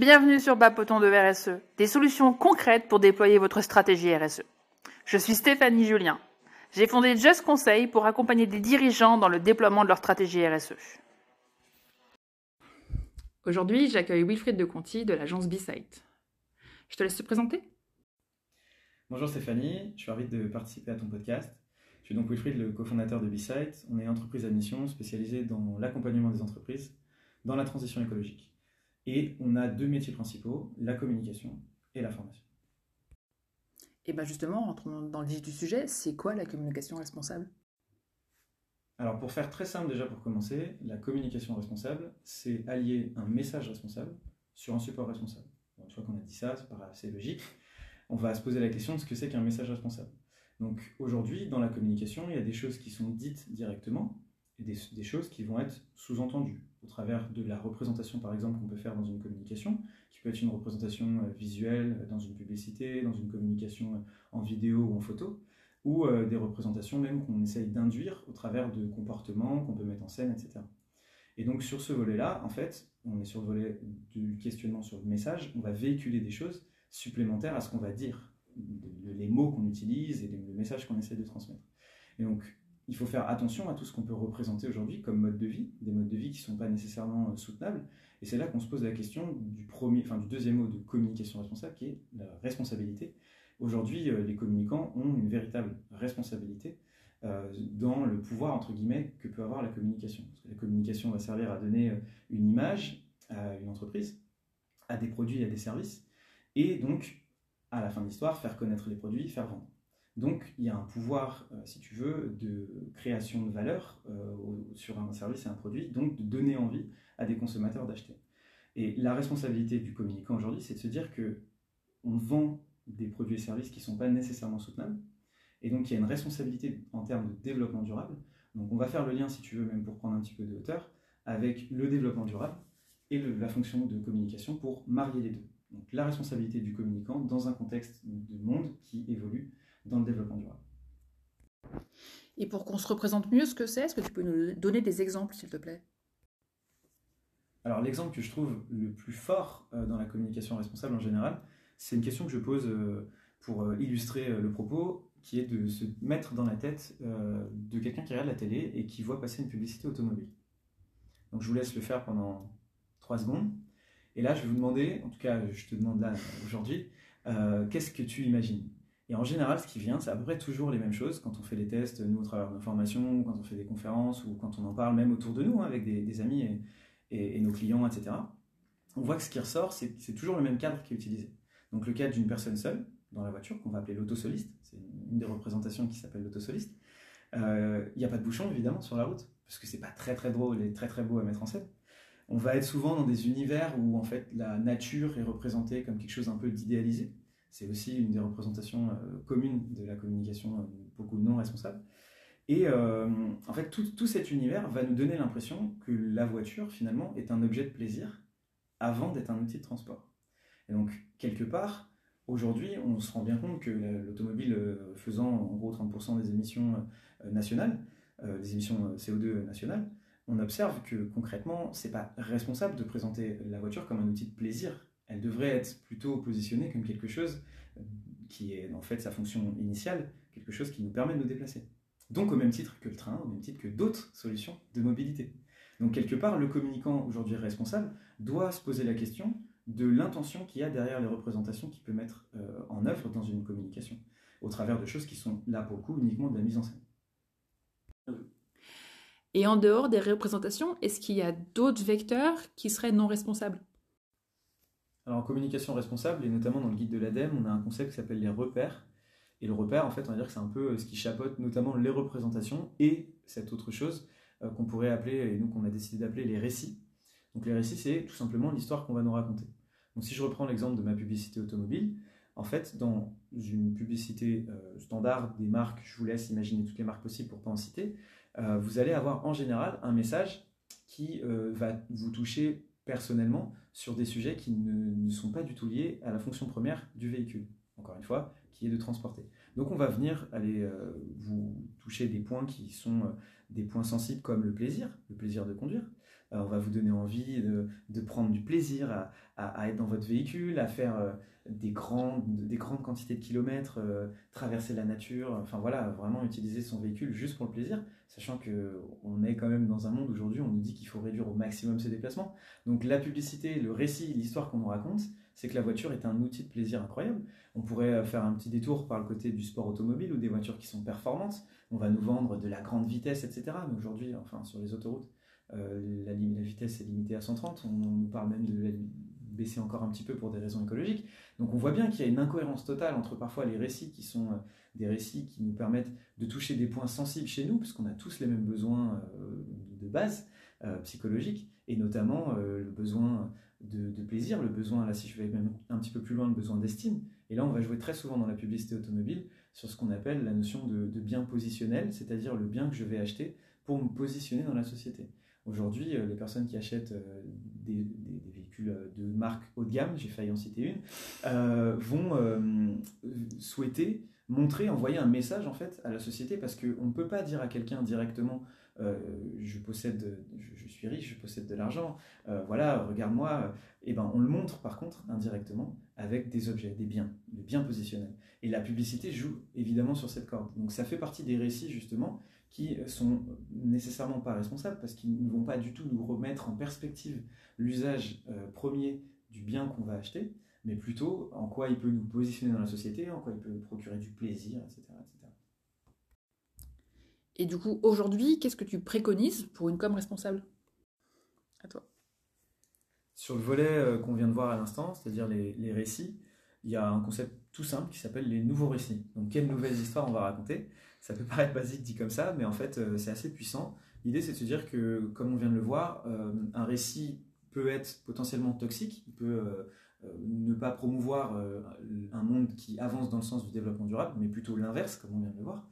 Bienvenue sur Bapoton de RSE, des solutions concrètes pour déployer votre stratégie RSE. Je suis Stéphanie Julien. J'ai fondé Just Conseil pour accompagner des dirigeants dans le déploiement de leur stratégie RSE. Aujourd'hui, j'accueille Wilfried de Conti de l'agence B-Site. Je te laisse te présenter. Bonjour Stéphanie, je suis ravi de participer à ton podcast. Je suis donc Wilfried, le cofondateur de B-Site. On est une entreprise à mission spécialisée dans l'accompagnement des entreprises dans la transition écologique. Et on a deux métiers principaux, la communication et la formation. Et bien justement, entrons dans le vif du sujet, c'est quoi la communication responsable? Alors pour faire très simple déjà pour commencer, la communication responsable, c'est allier un message responsable sur un support responsable. une fois qu'on a dit ça, c'est pas assez logique. On va se poser la question de ce que c'est qu'un message responsable. Donc aujourd'hui, dans la communication, il y a des choses qui sont dites directement et des choses qui vont être sous-entendues au travers de la représentation, par exemple, qu'on peut faire dans une communication, qui peut être une représentation euh, visuelle euh, dans une publicité, dans une communication euh, en vidéo ou en photo, ou des représentations même qu'on essaye d'induire au travers de comportements qu'on peut mettre en scène, etc. Et donc sur ce volet-là, en fait, on est sur le volet du questionnement sur le message, on va véhiculer des choses supplémentaires à ce qu'on va dire, les mots qu'on utilise et le message qu'on essaie de transmettre. Et donc il faut faire attention à tout ce qu'on peut représenter aujourd'hui comme mode de vie, des modes de vie qui ne sont pas nécessairement euh, soutenables. Et c'est là qu'on se pose la question du, premier, enfin, du deuxième mot de communication responsable, qui est la responsabilité. Aujourd'hui, euh, les communicants ont une véritable responsabilité euh, dans le pouvoir, entre guillemets, que peut avoir la communication. la communication va servir à donner une image à une entreprise, à des produits, à des services, et donc, à la fin de l'histoire, faire connaître les produits, faire vendre. Donc, il y a un pouvoir, euh, si tu veux, de création de valeur euh, sur un service et un produit, donc de donner envie à des consommateurs d'acheter. Et la responsabilité du communicant aujourd'hui, c'est de se dire que on vend des produits et services qui ne sont pas nécessairement soutenables, et donc il y a une responsabilité en termes de développement durable. Donc, on va faire le lien, si tu veux, même pour prendre un petit peu de hauteur, avec le développement durable et la fonction de communication pour marier les deux. Donc, la responsabilité du communicant dans un contexte de monde qui évolue dans le développement durable. Et pour qu'on se représente mieux ce que c'est, est-ce que tu peux nous donner des exemples, s'il te plaît? Alors l'exemple que je trouve le plus fort euh, dans la communication responsable en général, c'est une question que je pose euh, pour euh, illustrer le propos, qui est de se mettre dans la tête de quelqu'un qui regarde la télé et qui voit passer une publicité automobile. Donc je vous laisse le faire pendant trois secondes. Et là, je vais vous demander, en tout cas, je te demande là aujourd'hui, qu'est-ce que tu imagines? Et en général, ce qui vient, c'est à peu près toujours les mêmes choses quand on fait les tests, nous, au travers de nos formations, quand on fait des conférences ou quand on en parle même autour de nous, hein, avec des, amis et, nos clients, etc. On voit que ce qui ressort, c'est toujours le même cadre qui est utilisé. Donc le cadre d'une personne seule dans la voiture, qu'on va appeler l'autosoliste, c'est une des représentations qui s'appelle l'autosoliste. Euh, il n'y a pas de bouchon, évidemment, sur la route, parce que c'est pas très très drôle et très très beau à mettre en scène. On va être souvent dans des univers où en fait la nature est représentée comme quelque chose un peu d'idéalisé c'est aussi une des représentations euh, communes de la communication, euh, beaucoup non responsable. Et euh, en fait, tout, cet univers va nous donner l'impression que la voiture, finalement, est un objet de plaisir avant d'être un outil de transport. Et donc, quelque part, aujourd'hui, on se rend bien compte que l'automobile faisant en gros 30% des émissions nationales, des émissions CO2 nationales, on observe que concrètement, c'est pas responsable de présenter la voiture comme un outil de plaisir elle devrait être plutôt positionnée comme quelque chose qui est en fait sa fonction initiale, quelque chose qui nous permet de nous déplacer. Donc au même titre que le train, au même titre que d'autres solutions de mobilité. Donc quelque part, le communicant aujourd'hui responsable doit se poser la question de l'intention qu'il y a derrière les représentations qu'il peut mettre euh, en œuvre dans une communication, au travers de choses qui sont là pour le coup uniquement de la mise en scène. Et en dehors des représentations, est-ce qu'il y a d'autres vecteurs qui seraient non responsables? Alors en communication responsable, et notamment dans le guide de l'ADEME, on a un concept qui s'appelle les repères. Et le repère, en fait, on va dire que c'est un peu euh, ce qui chapeaute notamment les représentations et cette autre chose euh, qu'on pourrait appeler, et nous qu'on a décidé d'appeler les récits. Donc les récits, c'est tout simplement l'histoire qu'on va nous raconter. Donc si je reprends l'exemple de ma publicité automobile, en fait, dans une publicité euh, standard des marques, je vous laisse imaginer toutes les marques possibles pour ne pas en citer, vous allez avoir en général un message qui va vous toucher personnellement sur des sujets qui ne, sont pas du tout liés à la fonction première du véhicule, encore une fois, qui est de transporter. Donc on va venir aller euh, vous toucher des points qui sont euh, des points sensibles comme le plaisir, le plaisir de conduire. on va vous donner envie de, prendre du plaisir à, être dans votre véhicule, à faire des, grandes, des grandes quantités de kilomètres, traverser la nature, enfin voilà, vraiment utiliser son véhicule juste pour le plaisir, sachant qu'on est quand même dans un monde aujourd'hui, on nous dit qu'il faut réduire au maximum ses déplacements. Donc la publicité, le récit, l'histoire qu'on nous raconte, c'est que la voiture est un outil de plaisir incroyable. On pourrait euh, faire un petit détour par le côté du sport automobile ou des voitures qui sont performantes. On va nous vendre de la grande vitesse, etc. Mais aujourd'hui, enfin sur les autoroutes, euh, la, vitesse est limitée à 130. On, nous parle même de baisser encore un petit peu pour des raisons écologiques. Donc on voit bien qu'il y a une incohérence totale entre parfois les récits qui sont euh, des récits qui nous permettent de toucher des points sensibles chez nous, puisqu'on a tous les mêmes besoins de base psychologiques, et notamment le besoin de, plaisir, le besoin, là si je vais même un petit peu plus loin, le besoin d'estime. Et là, on va jouer très souvent dans la publicité automobile sur ce qu'on appelle la notion de, bien positionnel, c'est-à-dire le bien que je vais acheter pour me positionner dans la société. Aujourd'hui, euh, les personnes qui achètent euh, des, véhicules euh, de marque haut de gamme, j'ai failli en citer une, vont souhaiter montrer, envoyer un message en fait à la société parce qu'on ne peut pas dire à quelqu'un directement euh, je possède, je, suis riche, je possède de l'argent, euh, voilà, regarde-moi. Et eh ben, on le montre par contre indirectement avec des objets, des biens, des biens positionnels. Et la publicité joue évidemment sur cette corde. Donc ça fait partie des récits justement qui sont nécessairement pas responsables parce qu'ils ne vont pas du tout nous remettre en perspective l'usage euh, premier du bien qu'on va acheter, mais plutôt en quoi il peut nous positionner dans la société, en quoi il peut nous procurer du plaisir, etc. Et du coup, aujourd'hui, qu'est-ce que tu préconises pour une com responsable? À toi. Sur le volet euh, qu'on vient de voir à l'instant, c'est-à-dire les, récits, il y a un concept tout simple qui s'appelle les nouveaux récits. Donc, quelles nouvelles histoires on va raconter? Ça peut paraître basique dit comme ça, mais en fait, euh, c'est assez puissant. L'idée, c'est de se dire que, comme on vient de le voir, euh, un récit peut être potentiellement toxique, il peut ne pas promouvoir un monde qui avance dans le sens du développement durable, mais plutôt l'inverse, comme on vient de le voir.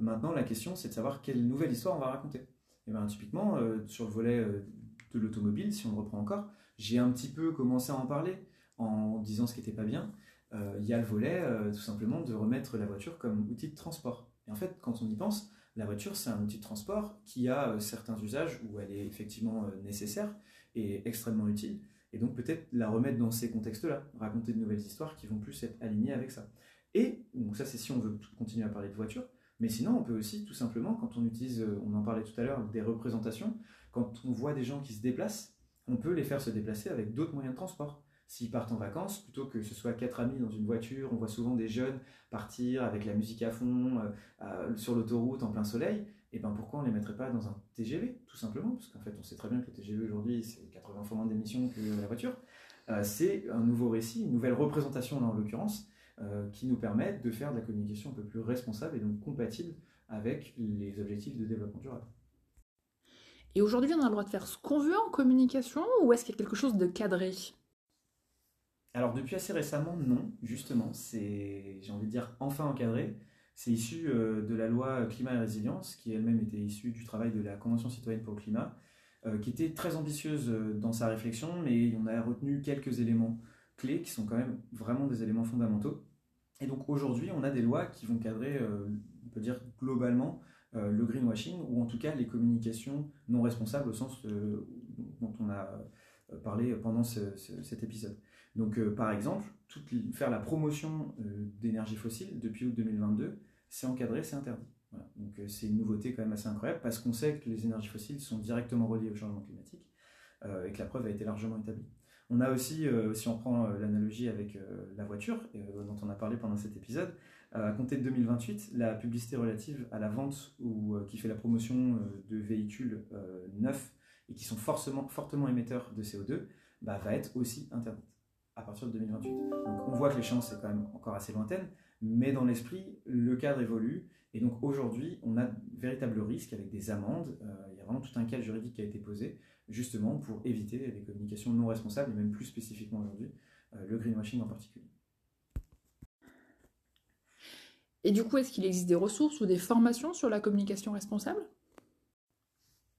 Maintenant, la question, c'est de savoir quelle nouvelle histoire on va raconter. Et bien, typiquement, euh, sur le volet euh, de l'automobile, si on le reprend encore, j'ai un petit peu commencé à en parler en disant ce qui n'était pas bien. Euh, il y a le volet, tout simplement, de remettre la voiture comme outil de transport. Et en fait, quand on y pense, la voiture, c'est un outil de transport qui a certains usages où elle est effectivement nécessaire et extrêmement utile. Et donc, peut-être la remettre dans ces contextes-là, raconter de nouvelles histoires qui vont plus être alignées avec ça. Et, donc ça, c'est si on veut continuer à parler de voiture, mais sinon, on peut aussi tout simplement, quand on utilise, euh, on en parlait tout à l'heure, des représentations, quand on voit des gens qui se déplacent, on peut les faire se déplacer avec d'autres moyens de transport. S'ils partent en vacances, plutôt que ce soit quatre amis dans une voiture, on voit souvent des jeunes partir avec la musique à fond, euh, sur l'autoroute en plein soleil, et ben pourquoi on ne les mettrait pas dans un TGV, tout simplement? Parce qu'en fait, on sait très bien que le TGV aujourd'hui, c'est 80 fois moins d'émissions que la voiture. Euh, c'est un nouveau récit, une nouvelle représentation là en l'occurrence, euh, qui nous permettent de faire de la communication un peu plus responsable et donc compatible avec les objectifs de développement durable. Et aujourd'hui, on a le droit de faire ce qu'on veut en communication ou est-ce qu'il y a quelque chose de cadré? Alors depuis assez récemment, non, justement, c'est, j'ai envie de dire, enfin encadré. C'est issu euh, de la loi climat et résilience, qui elle-même était issue du travail de la Convention citoyenne pour le climat, euh, qui était très ambitieuse dans sa réflexion, mais on a retenu quelques éléments clés qui sont quand même vraiment des éléments fondamentaux. Et donc aujourd'hui, on a des lois qui vont cadrer, euh, on peut dire globalement, euh, le greenwashing, ou en tout cas les communications non responsables au sens euh, dont on a parlé pendant cet épisode. Donc par exemple, faire la promotion d'énergie fossile depuis août 2022, c'est encadré, c'est interdit. Donc c'est une nouveauté quand même assez incroyable parce qu'on sait que les énergies fossiles sont directement reliées au changement climatique et que la preuve a été largement établie. On a aussi, euh, si on prend euh, l'analogie avec euh, la voiture, dont on a parlé pendant cet épisode, à compter de 2028, la publicité relative à la vente ou qui fait la promotion de véhicules neufs et qui sont forcément, fortement émetteurs de CO2 bah, va être aussi interdite à partir de 2028. Donc on voit que l'échéance est quand même encore assez lointaine, mais dans l'esprit, le cadre évolue. Et donc aujourd'hui, on a véritable risque avec des amendes. il y a vraiment tout un cadre juridique qui a été posé justement pour éviter les communications non responsables, et même plus spécifiquement aujourd'hui, euh, le greenwashing en particulier. Et du coup, est-ce qu'il existe des ressources ou des formations sur la communication responsable?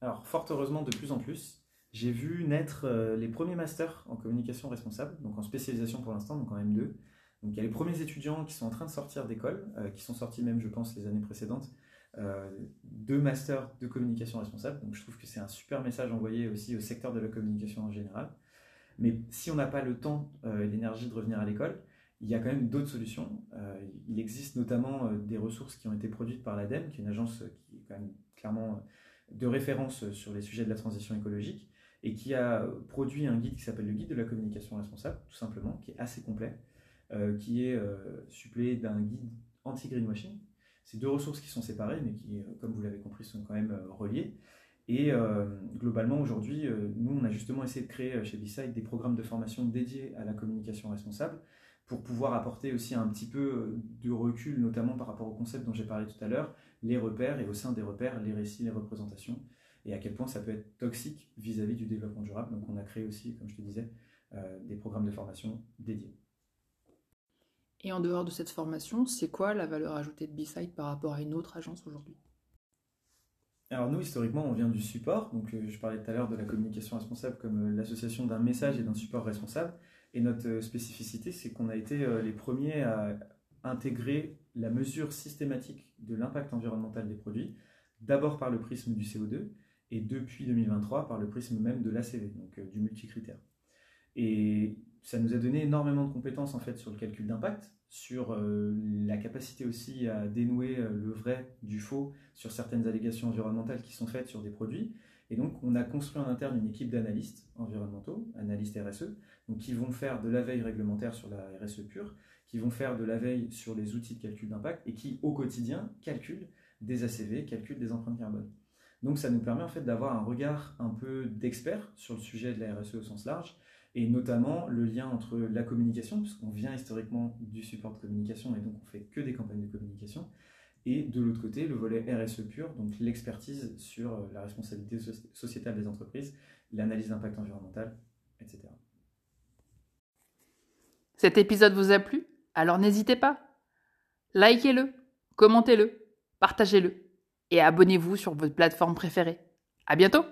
Alors, fort heureusement, de plus en plus, j'ai vu naître euh, les premiers masters en communication responsable, donc en spécialisation pour l'instant, donc en M2. Donc il y a les premiers étudiants qui sont en train de sortir d'école, euh, qui sont sortis même, je pense, les années précédentes, deux masters de communication responsable. Donc je trouve que c'est un super message envoyé aussi au secteur de la communication en général. Mais si on n'a pas le temps et l'énergie de revenir à l'école, il y a quand même d'autres solutions. il existe notamment des ressources qui ont été produites par l'ADEME, qui est une agence qui est quand même clairement de référence sur les sujets de la transition écologique et qui a produit un guide qui s'appelle le guide de la communication responsable, tout simplement, qui est assez complet, euh, qui est euh, suppléé d'un guide anti-greenwashing. C'est deux ressources qui sont séparées, mais qui, euh, comme vous l'avez compris, sont quand même reliées. Et globalement, aujourd'hui, nous, on a justement essayé de créer chez B-Side des programmes de formation dédiés à la communication responsable pour pouvoir apporter aussi un petit peu de recul, notamment par rapport au concept dont j'ai parlé tout à l'heure, les repères et au sein des repères, les récits, les représentations, et à quel point ça peut être toxique vis-à-vis du développement durable. Donc on a créé aussi, comme je te disais, euh, des programmes de formation dédiés. Et en dehors de cette formation, c'est quoi la valeur ajoutée de B-Side par rapport à une autre agence aujourd'hui? Alors nous, historiquement, on vient du support. Donc euh, je parlais tout à l'heure de la communication responsable comme euh, l'association d'un message et d'un support responsable. Et notre spécificité, c'est qu'on a été les premiers à intégrer la mesure systématique de l'impact environnemental des produits, d'abord par le prisme du CO2, et depuis 2023 par le prisme même de l'ACV, donc euh, du multicritère. Et ça nous a donné énormément de compétences en fait sur le calcul d'impact, sur euh, la capacité aussi à dénouer euh, le vrai du faux sur certaines allégations environnementales qui sont faites sur des produits. Et donc on a construit en interne une équipe d'analystes environnementaux, analystes RSE, donc qui vont faire de la veille réglementaire sur la RSE pure, qui vont faire de la veille sur les outils de calcul d'impact et qui au quotidien calculent des ACV, calculent des empreintes carbone. Donc ça nous permet en fait d'avoir un regard un peu d'expert sur le sujet de la RSE au sens large, et notamment le lien entre la communication, puisqu'on vient historiquement du support de communication et donc on fait que des campagnes de communication, et de l'autre côté le volet RSE pur, donc l'expertise sur euh, la responsabilité sociétale des entreprises, l'analyse d'impact environnemental, etc. Cet épisode vous a plu? Alors n'hésitez pas, likez-le, commentez-le, partagez-le et abonnez-vous sur votre plateforme préférée. À bientôt!